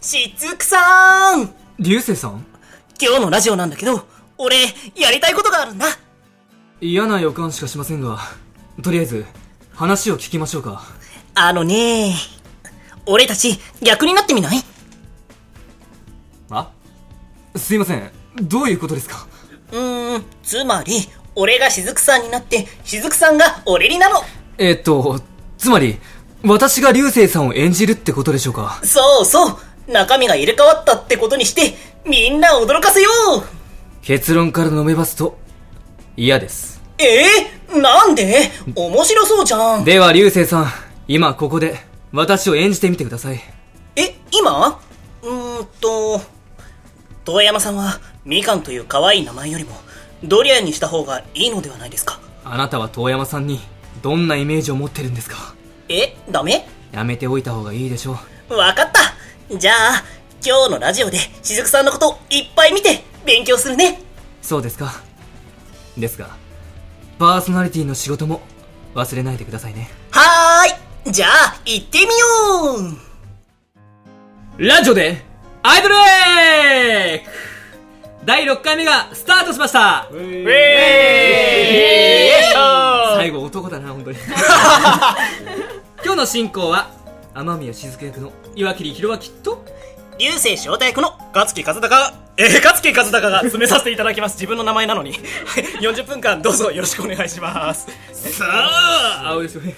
しつくさん。流星さん？今日のラジオなんだけど、俺、やりたいことがあるんだ。嫌な予感しかしませんが、とりあえず、話を聞きましょうか。あのね俺たち、逆になってみない？あ？すいません。どういうことですか？うーん、つまり、俺がしずくさんになって、しずくさんが俺になのえっと、つまり、私が流星さんを演じるってことでしょうか？そうそう中身が入れ替わったってことにして、みんなを驚かせよう。結論から述べますと、嫌です。え？ー、なんで？面白そうじゃん。では流星さん、今ここで、私を演じてみてください。え、今？うーんと、遠山さんは、みかんという可愛い名前よりも、ドリアンにした方がいいのではないですか？あなたは遠山さんに、どんなイメージを持ってるんですか？え、ダメ？やめておいた方がいいでしょう。わかったじゃあ、今日のラジオでしずくさんのこといっぱい見て勉強するねそうですか。ですが、パーソナリティの仕事も忘れないでくださいね。はーいじゃあ、行ってみようラジオで、アイドルエック第6回目がスタートしました最後男だな、本当に。今日の進行は、天宮雫役の岩切弘明と、流星翔太役の勝木和孝が、えー、勝木和孝が詰めさせていただきます。自分の名前なのに。はい40分間どうぞよろしくお願いします。さあ、青ですよね。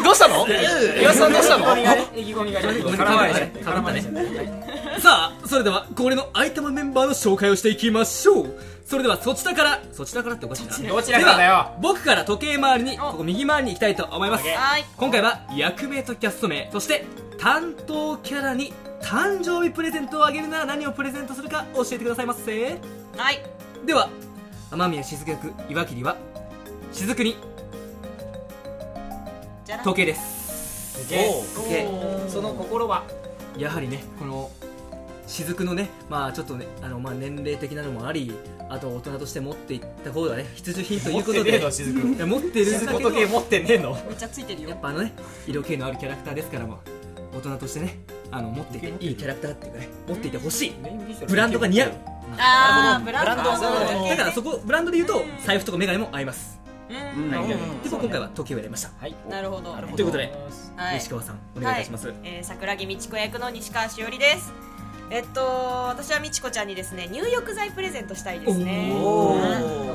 えどうしたの？岩田さんどうしたの？さあ、それでは、恒例の相玉メンバーの紹介をしていきましょう。それでは、そちらから、そちらからっておかしいな。どちらからだよでは僕から時計回りに、ここ右回りに行きたいと思います。はい今回は、役名とキャスト名、そして、担当キャラに、誕生日プレゼントをあげるなら何をプレゼントするか教えてくださいませ。はい。では、天宮雫役、岩切は、雫に、時計です。時計。その心はやはりねこの雫のねまあちょっとねあのまあ年齢的なのもありあと大人として持っていった方がね必需品ということで。持ってるんだけど。仏持ってねえの。めっちゃついてるよ。やっぱあのね色気のあるキャラクターですからも大人としてねあの持っていていいキャラクターっていうかね持っていてほしい。ブランドが似合う。あーブランド。だからそこブランドで言うと財布とかメガネも合います。うん。はい。でうん今回は時計を入れました。なるほど。ということではい。西川さんお願いいたします。はい。えー桜木美智子役の西川しおりです。えっと私は美智子ちゃんにですね入浴剤プレゼントしたいですね。おうん。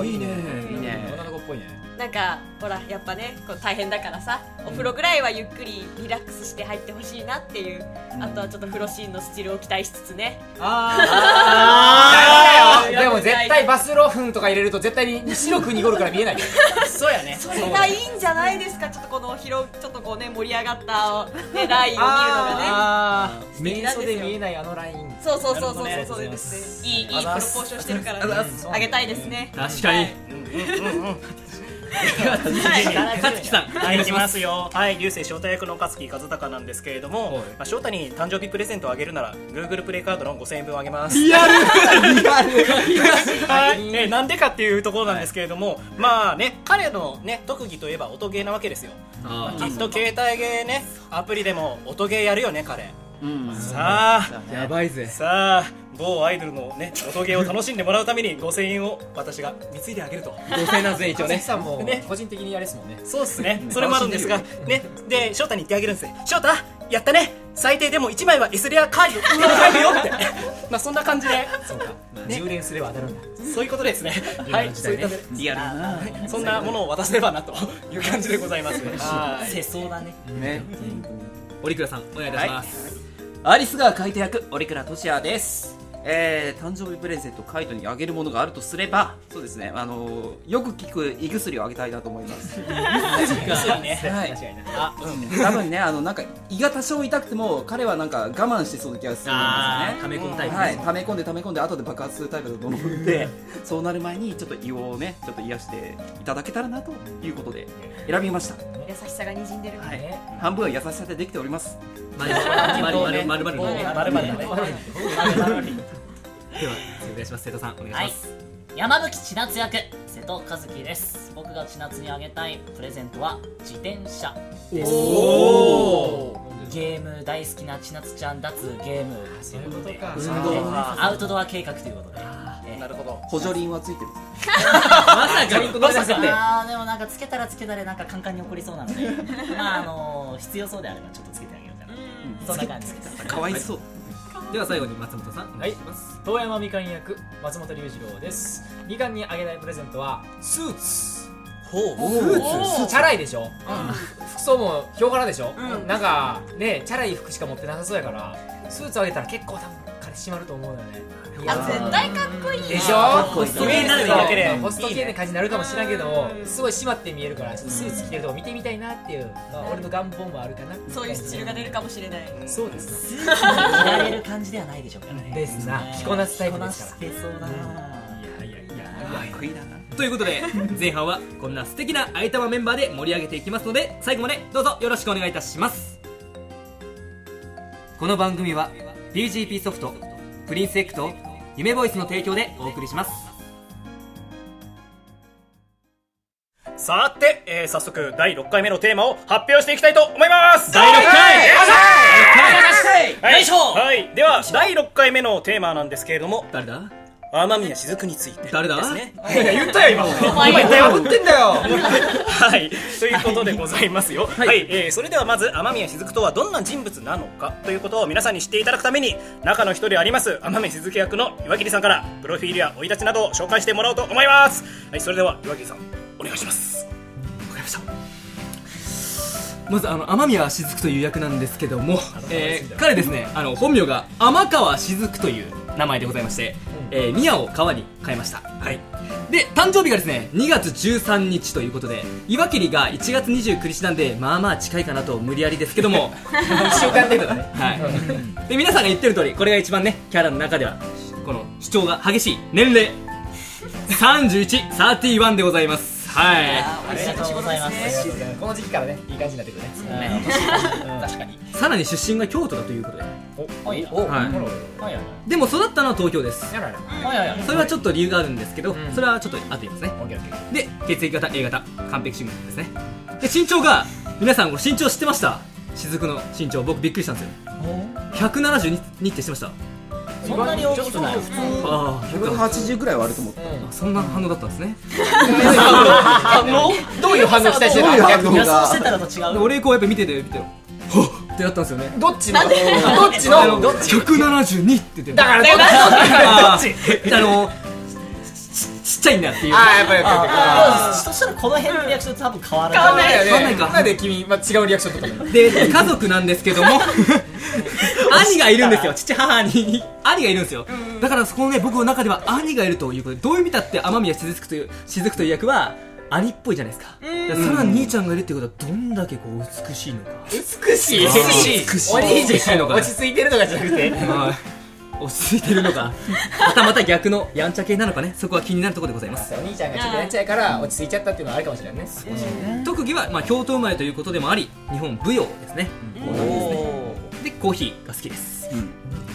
ーいいね。いいねぽいね。なんかほらやっぱねこう大変だからさお風呂ぐらいはゆっくりリラックスして入ってほしいなっていう、あとはちょっと風呂シーンのスチールを期待しつつね。あ ーでも絶対バスロフンとか入れると絶対に白く濁るから見えないよ。そうやね。それがいいんじゃないですか？ちょっとこの広ちょっとこうね盛り上がった、ね、ラインを見るのがね。あー。素敵なんですよ瞑想で見えないあのライン。そうそうそうそうなるほどね。そうですねいいいいプロポーションしてるからね。す。あげたい。ですね確かに。はい勝木さん。お はい、い。き願いしまます。すよ。はい、流星翔太役の勝木和孝なんですけれども、はい。まあ、翔太に誕生日プレゼントをあげるなら、Google プレイカードの5000円分あげます。リアル。はい、ね、なんでかっていうところなんですけれども、まあね、彼のね、特技といえば音ゲーなわけですよ。あきっと携帯ゲーね、アプリでも音ゲーやるよね、彼。さあ、ーやばいぜ。さあ、某アイドルのね、音ゲーを楽しんでもらうために5000円を私が貢いであげると。5000なんですね一応関ねさんもね。個人的にあれですもんね。そうっすね、それもあるんですが、ね、で、翔太に言ってあげるんですよ。翔太、やったね。最低でも1枚は S レアカード。買えるよ。って。まあそんな感じで、そうか。充電すれば当たるんだ。そういうことですね。はい、そういったリアルだなそんなものを渡せればなという感じでございます。はい。世相だね。ね。折倉さんお願いいたしますアリスが書いて役折倉俊也です。えー、誕生日プレゼントカイトにあげるものがあるとすればそうですね。あのーよく効く胃薬をあげたいなと思います。そうね。はい。ん。多分ねあのなんか胃が多少痛くても彼はなんか我慢してそうな気がするんですよね。溜め込むタイプはい、溜め込んで溜め込んで後で爆発するタイプだと思うんで そうなる前にちょっと胃をねちょっと癒していただけたらなということで選びました、優しさがにじんでるはい、半分は優しさでできておりますまるまるまるまるまるではお願いします瀬戸さんお願いします、はい、山吹千夏役瀬戸和樹です。僕が千夏にあげたいプレゼントは自転車。ですゲーム大好きな千夏ちゃん脱ゲーム。ということでアウトドア計画ということで。なるほど。補助輪はついてるまさか。まさかあでもなんかつけたらつけたらなんかカンカンに怒りそうなので。まああのー、必要そうであればちょっとつけてあげそんな感じです。かわいそう。では最後に松本さんお願いします、遠山みかん役松本龍二郎です。みかんにあげたいプレゼントはスーツ。ほう。スーツ。チャラいでしょ、服装もヒョウ柄でしょ、なんかねチャラい服しか持ってなさそうやからスーツあげたら結構多分彼氏まると思うよね。あ絶対かっこいいでしょ？こいいイメージするだけでう。んホスト系な感じになるかもしれんけどもすごい締まって見えるからちょっとスーツ着てるとこ見てみたいなっていう、まあ、俺の願望もあるかなそういうスチールが出るかもしれない。そうです。スーツに着られる感じではないでしょうからね。ですな。着こなすタイプですから。着こなしてそうだな、いやいやいや。かっこいいな。ということで前半はこんな素敵な相玉メンバーで盛り上げていきますので最後までどうぞよろしくお願いいたします。この番組は BGP ソフトプリンスエッグと夢ボイスの提供でお送りします。さて、えー早速第6回目のテーマを発表していきたいと思います第六回はいよいしょはい、では第6回目のテーマなんですけれども誰だ？天宮雫について誰だ？ねい。や言ったよ今。今言った破ってんだよはい、ということでございますよ。はい、えーそれではまず天宮雫とはどんな人物なのかということを皆さんに知っていただくために中の一人であります天宮雫役の岩切さんからプロフィールや生い立ちなどを紹介してもらおうと思います。はい、それでは岩切さんお願いします。わかりました。まずあの雨宮雫という役なんですけども、えー彼ですねあの本名が天川雫という名前でございまして、えー宮を川に変えました。はいで誕生日がですね2月13日ということで岩切が1月29日なんでまあまあ近いかなと無理やりですけども 一週間程度だね。はい。で皆さんが言ってる通りこれが一番ねキャラの中ではこの主張が激しい年齢。3131でございますはい。ありがとうございます。この時期からねいい感じになってくるね。確かに。さらに出身が京都だということで、おい。おはい、はいでも育ったのは東京ですやらやらはいはいそれはちょっと理由があるんですけど、んそれはちょっと後で言いますねで血液型 A 型完璧主義ですねで身長が皆さん身長知ってました雫の身長僕びっくりしたんですよ172って知ってましたそんなに大きくない。普通ああ180ぐらいはあると思うそんな反応だったんですね。どういう反応期待してどういうた反応予想してたのと違う？で俺こうやっぱ見てて見ててはっ！ってなったんですよね。どっちの？どっちの？どっち？172って言ってだからどっち？あの ちちっちゃいんだっていう。ああやっぱりやっぱそしたらこの辺のリアクション多分変わらない。変わんないよね。変わんないか。なんで君、まあ、違うリアクションとったので家族なんですけども。兄がいるんですよ。父母に。兄がいるんですよ。だからそこのね僕の中では兄がいるということでどういう意味だって天宮雫という雫という役は兄っぽいじゃないですか。さらに兄ちゃんがいるってことはどんだけこう美しいのか。美しい。美しい。美しい。美しい。のか落ち着いてるとかじゃなくて。はい落ち着いてるのか またまた逆のやんちゃ系なのかね。そこは気になるところでございます。お兄ちゃんがちょっとやっちゃいから落ち着いちゃったっていうのはあるかもしれないね。特技は、まあ、京都生まれということでもあり日本舞踊ですね。でコーヒーが好きです、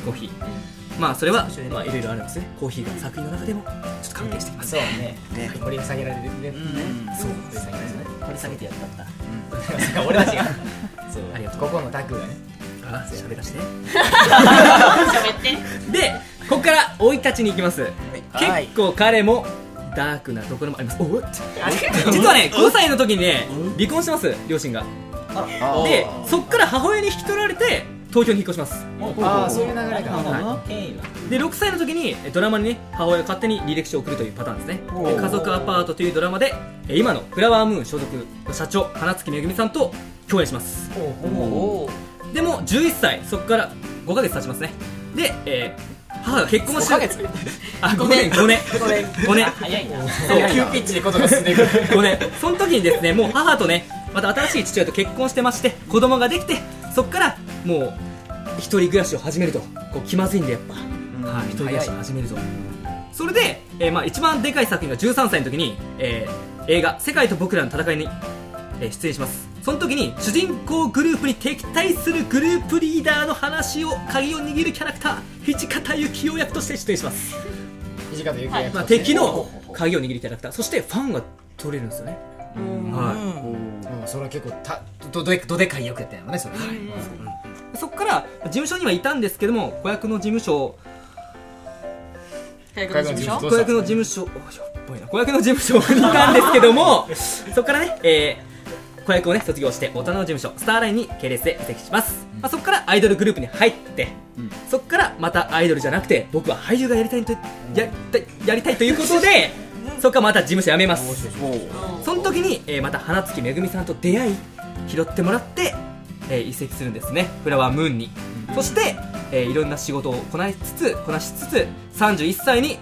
コーヒー。まあそれはまあいろいろあるんですね。コーヒーが作品の中でもちょっと関係してきます、そうね。掘り下げられてるね。そう。掘り下げられてるね。掘り下げてやった。った俺は違うそう。ありがとう。ここのタッグがねあ喋らして。喋って。でここから生い立ちに行きます、はい。結構彼もダークなところもあります。おっ。実はね5歳の時にね離婚してます。両親が。でそっから母親に引き取られて東京に引っ越します。ああそういう流れか。経緯はで6歳の時にえドラマにね母親が勝手に履歴書を送るというパターンですね。で家族アパートというドラマでえ今のフラワームーン所属の社長花月めぐみさんと共演しますでも11歳そこから5ヶ月経ちますね。で、えー母が結婚して5ヶ月？あ5年5年5年早いな。そう。急ピッチでことが進んでいく。5年その時にですねもう母とねまた新しい父親と結婚してまして子供ができてそこからもう一人暮らしを始めると。こう気まずいんでやっぱ、はい、一人暮らしを始めると。それで、えーまあ、一番でかい作品が13歳の時に、えー映画「世界と僕らの戦いに」えー出演しますその時に主人公グループに敵対するグループリーダーの話を鍵を握るキャラクター土方幸雄役として出演します、土方幸也まあ、敵の鍵を握るキャラクター。そしてファンが取れるんですよね。はい。うん。それは結構たどどでどでかい役やったんやろね。それそこから事務所にはいたんですけども子役の事務所大学の事務所？子役の事務所子役の事務所にいたんですけども そこからね、えー子役をね卒業して大人の事務所スターラインに系列で移籍します、まあ、そこからアイドルグループに入って、そこからまたアイドルじゃなくて僕は俳優がやりたいとややりたいということでそこからまた事務所辞めます。その時に、えーまた花月めぐみさんと出会い拾ってもらって、えー移籍するんですね。フラワームーンに、そして、えーいろんな仕事をこなしつつこなしつつ31歳に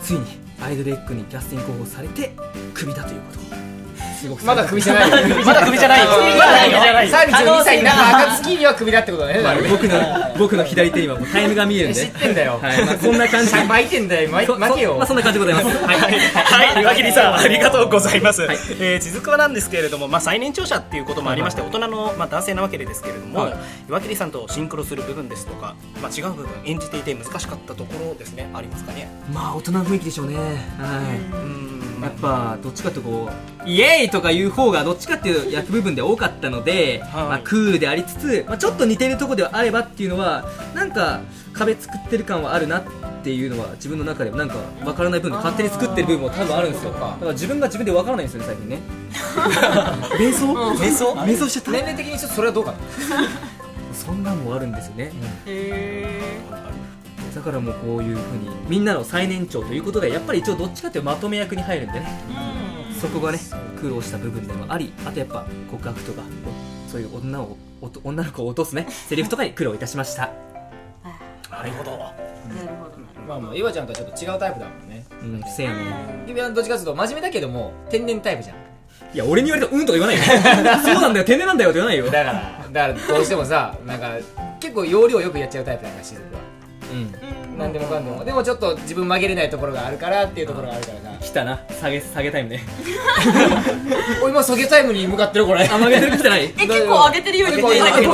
ついにアイドルエッグにキャスティング候補されてクビだということすごく。まだ首じゃないよ。まだ首じゃないよ。32歳になった暁には首だってことだね。僕の僕の左手にはもうタイムが見えるんで。知ってんだよ。はい。まあ、そんな感じ。で 巻いてんだよ。巻けよ。そまあ、そんな感じでございます。はい。はい、岩切さん、ありがとうござい。ます。えー、地図はなんですけれども、まあ、最年長者っていうこともありまして、大人の、まあ、男性なわけですけれども、はい。岩切さんとシンクロする部分ですとか、まあ、違う部分、演じていて難しかったところですね、ありますかね？まあ大人の雰囲気でしょうね。はい、うん、やっぱどっちかってこうイエーイとかいう方がどっちかっていう役部分で多かったので、はい。まあ、クールでありつつ、まあ、ちょっと似てるところではあればっていうのはなんか壁作ってる感はあるなっていうのは自分の中でもなんか分からない部分で勝手に作ってる部分も多分あるんですよ。だから自分が自分で分からないんですよね最近ね。瞑想？瞑想？瞑想しちゃった？年齢的にちょっとそれはどうかな？そんなんもあるんですよね、へだからもうこういうふうにみんなの最年長ということでやっぱり一応どっちかっていうとまとめ役に入るんでね。そこがね苦労した部分でもありあとやっぱ告白とかそういう女をおと女の子を落とすねセリフとかに苦労いたしました。なるほど。なるほどまあまあ岩ちゃんとはちょっと違うタイプだもんね。うんせやね。指輪どっちかというと真面目だけども天然タイプじゃん。いや俺に言われたらうんとか言わないよ。そうなんだよ天然なんだよって言わないよ。だからだからどうしてもさなんか結構要領よくやっちゃうタイプだからしずくは。うん何でもかんでも。でもちょっと自分曲げれないところがあるからっていうところがあるからさ来たな。下げ下げタイムね。お今下げタイムに向かってるこれ。あ曲げてる来てない？え結構上げてるように見えたけど。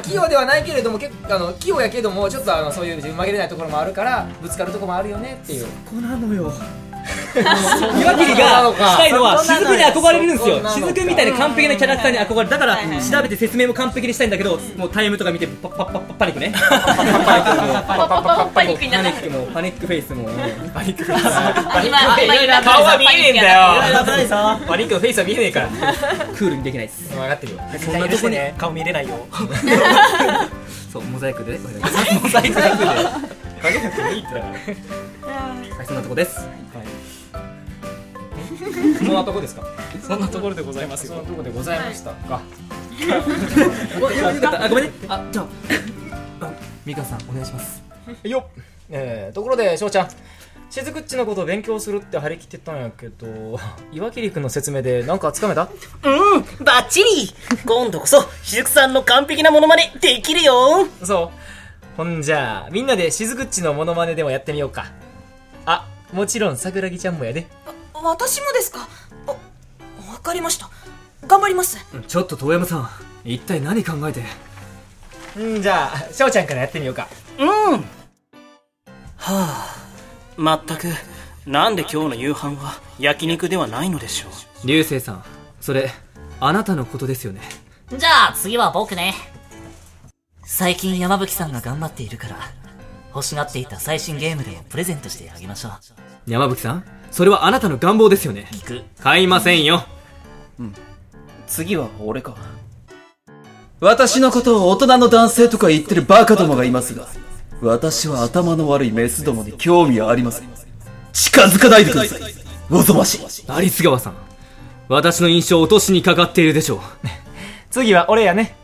器用ではないけれども結構あの器用やけどもちょっとあのそういう自分曲げれないところもあるからぶつかるところもあるよねっていう。ここなのよ岩切がしたいのは雫に憧れるんですよ雫みたいな完璧なキャラクターに憧れるだから調べて説明も完璧にしたいんだけどもうタイムとか見てパッパッパッパニックねパニックパニックもパニックフェイスもパニックフェイス。顔は見えねえんだよパニックのフェイスは見えねえからクールにできないです分かってるよそんなとこにね、顔見れないよ。そうモザイクでねモザイクで。かけなくていいってだからはいそんなとこですそんなとこですか？そんなところでございますよ。そんなとこでございました。か。あごめんね。あじゃあ。あみかんさんお願いします。よっ、えー、ところで翔ちゃん。しずくっちのことを勉強するって張り切ってたんやけど 岩切君の説明で何かつかめた？うん、バッチリ。今度こそ、しずくさんの完璧なモノマネできるよ。そう。ほんじゃあみんなでしずくっちのモノマネでもやってみようか。あもちろん桜木ちゃんもやで私もですか？あわかりました。頑張ります。ちょっと遠山さん一体何考えて？んじゃあ翔ちゃんからやってみようか。うん。はあ、まったく、なんで今日の夕飯は焼肉ではないのでしょう？流星さんそれあなたのことですよね？じゃあ次は僕ね。最近山吹さんが頑張っているから、欲しがっていた最新ゲームでプレゼントしてあげましょう。山吹さんそれはあなたの願望ですよね。聞く。買いませんよ。次は俺か。私のことを大人の男性とか言ってるバカどもがいますが私は頭の悪いメスどもに興味はありません。近づかないでください。おぞましい。有栖川さん。私の印象を落としにかかっているでしょう。次は俺やね。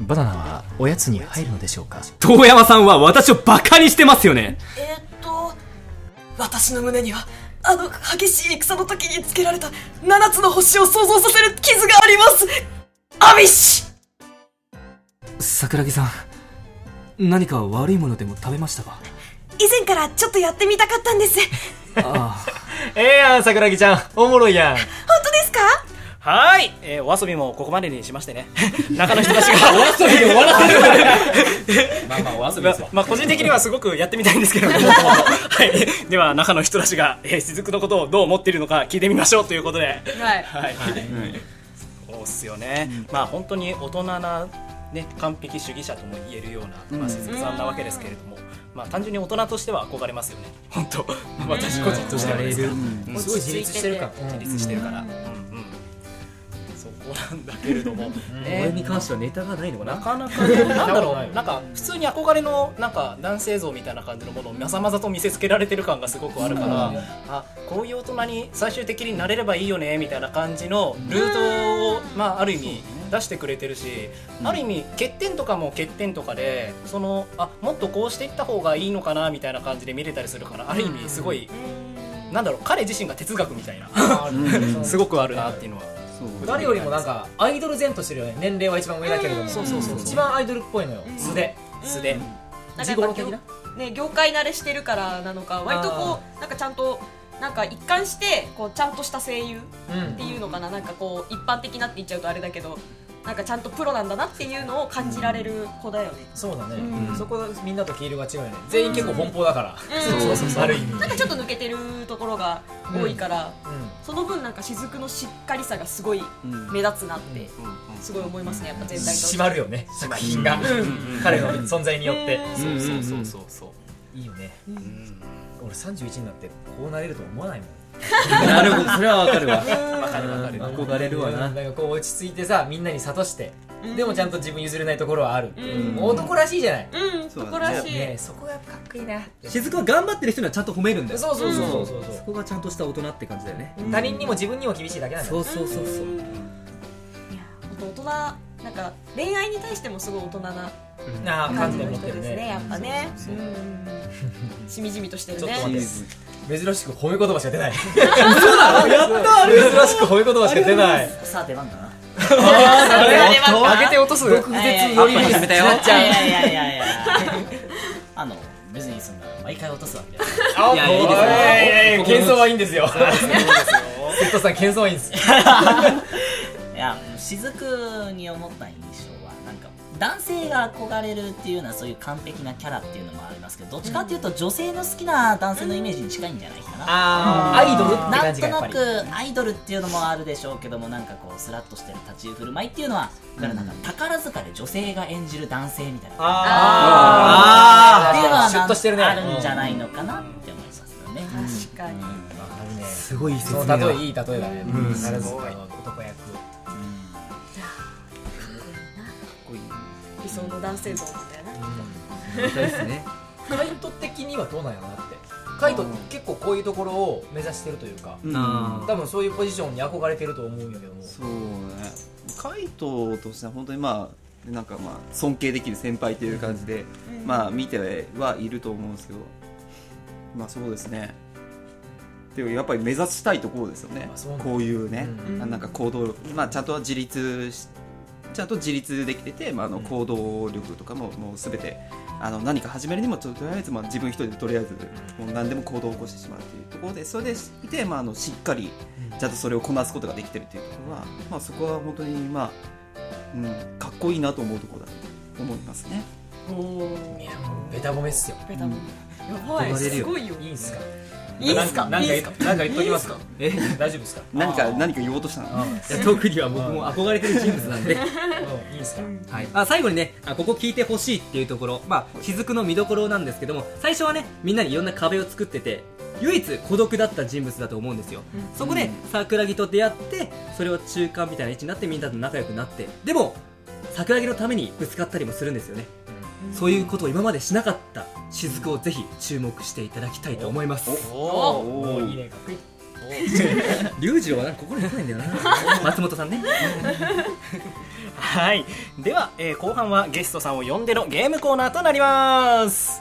バナナはおやつに入るのでしょうか。遠山さんは私をバカにしてますよね。えーっと私の胸にはあの激しい戦の時につけられた7つの星を想像させる傷があります。アビッシュ！桜木さん何か悪いものでも食べましたか？以前からちょっとやってみたかったんです。あ。ええやん桜木ちゃん。おもろいやん。本当ですか？はい、えー、お遊びもここまでにしましてね。中の人たちが。あお遊びで終わらせる まあまあお遊びままあ個人的にはすごくやってみたいんですけれども、はい、では中の人たちが、えー、雫のことをどう思っているのか聞いてみましょうということで、はい。はい、そうっすよね、まあ本当に大人なね、完璧主義者とも言えるような、まあ、雫さんなわけですけれども、まあ、単純に大人としては憧れますよね。本当。私個人としてはですうん。すごい自立してるから。自立してるから、なんだけれども、俺に関してはネタがないのかな。なかなかね。なんだろう。なんか普通に憧れのなんか男性像みたいな感じのものをまざまざと見せつけられてる感がすごくあるから、あこういう大人に最終的になれればいいよねみたいな感じのルートを、まあ、ある意味出してくれてるし、ある意味欠点とかも欠点とかでそのあもっとこうしていった方がいいのかなみたいな感じで見れたりするからある意味すごい、なんだろう彼自身が哲学みたいな。すごくあるなっていうのは。誰よりもなんかアイドル前としてるよね。年齢は一番上だけれども。そうそうそう一番アイドルっぽいのよ。素で。素で、なん。かやっぱ業ね業界慣れしてるからなのか割とこうなんかちゃんとなんか一貫してこうちゃんとした声優っていうのかな、なんかこう一般的なって言っちゃうとあれだけどなんかちゃんとプロなんだなっていうのを感じられる子だよね、そうだね、うん。そこみんなと毛色が違うよね。全員結構奔放だから、うんそうそう。そうある意味なんかちょっと抜けてるところが多いから、うん。その分なんか雫のしっかりさがすごい目立つなってすごい思いますね。やっぱ全体と締まるよね。作品が、彼の存在によって、そうそうそうそうそう。いいよね、俺31になってこうなれるとは思わないもん なるほど。それはわかるわ。わかるわかる。憧れるわな。うん。なんかこう落ち着いてさみんなに諭して、でもちゃんと自分譲れないところはある、うん。男らしいじゃない、うん。男らしい、ねそこがやっぱかっこいいな雫は頑張ってる人にはちゃんと褒めるんだよ。そうそうそうそうそう。そこがちゃんとした大人って感じだよね。他人にも自分にも厳しいだけなんだよ。そうそうそうそう。いや本当大人なんか恋愛に対してもすごい大人なああ感じの人ですねやねっぱね。うん。しみじみとしてるね。ちょっと待って珍しく褒め言葉しか出ない。そうなのやった珍しく褒め言葉しか出ない。さあ出番かな。上げて落とす。いやいやいやアップ始めたよいやいやいやいやいやあの別にそんな毎回落とすわけあいやいやいいですよ謙遜はいいんですよセットさん謙遜はいいんですいや雫に思った印象男性が憧れるっていうのはそういう完璧なキャラっていうのもありますけどどっちかっていうと女性の好きな男性のイメージに近いんじゃないかな。ああアイドルってなんとな感じがやっぱり。くアイドルっていうのもあるでしょうけどもなんかこうスラッとしてる立ち居振る舞いっていうのはだからなんか宝塚で女性が演じる男性みたいなあっていうのはシュッとしてるね。あるんじゃないのかなって思いますよね、確かにすごい説そ明だの例えいい例えだねうん。宝塚の男役理想の男性像なんだよな本当ですね。カイト的にはどうなんやろなって。カイト結構こういうところを目指してるというかあ多分そういうポジションに憧れてると思うんやけども。そうね。カイトとしては本当にまあなんかまあ尊敬できる先輩という感じで、まあ見てはいると思うんですけどまあそうですね。でもやっぱり目指したいところですよね。あそうなんだこういうね、うん。あなんか行動まあちゃんと自立しちゃんと自立できてて、まあ、あの行動力とかももうすべてあの何か始めるにもととりあえずまあ自分一人でとりあえずもう何でも行動を起こしてしまうっていうところでそれでいて、まあ、あのしっかりちゃんとそれをこなすことができてるっていうところは、まあ、そこは本当にまあ、うん、かっこいいなと思うところだと思いますね。いやもうベタ褒めっすよ。ベタもやばい憧れるよ。すごいよ。いいんすかいいんすか？なんかなんか言っときますか？え大丈夫ですか？何か何か言おうとしたの？いや特には僕も憧れてる人物なんで。うん。いいんすか？はい、あ最後にねあここ聞いてほしいっていうところ。まあ雫の見どころなんですけども最初はねみんなにいろんな壁を作ってて唯一孤独だった人物だと思うんですよ、そこで桜木と出会ってそれを中間みたいな位置になってみんなと仲良くなって。でも桜木のためにぶつかったりもするんですよね、そういうことを今までしなかった雫をぜひ注目していただきたいと思います。おおいいねかっこいい龍次郎はなんか心に来ないんだよな。松本さんね。はい。では、えー後半はゲストさんを呼んでのゲームコーナーとなります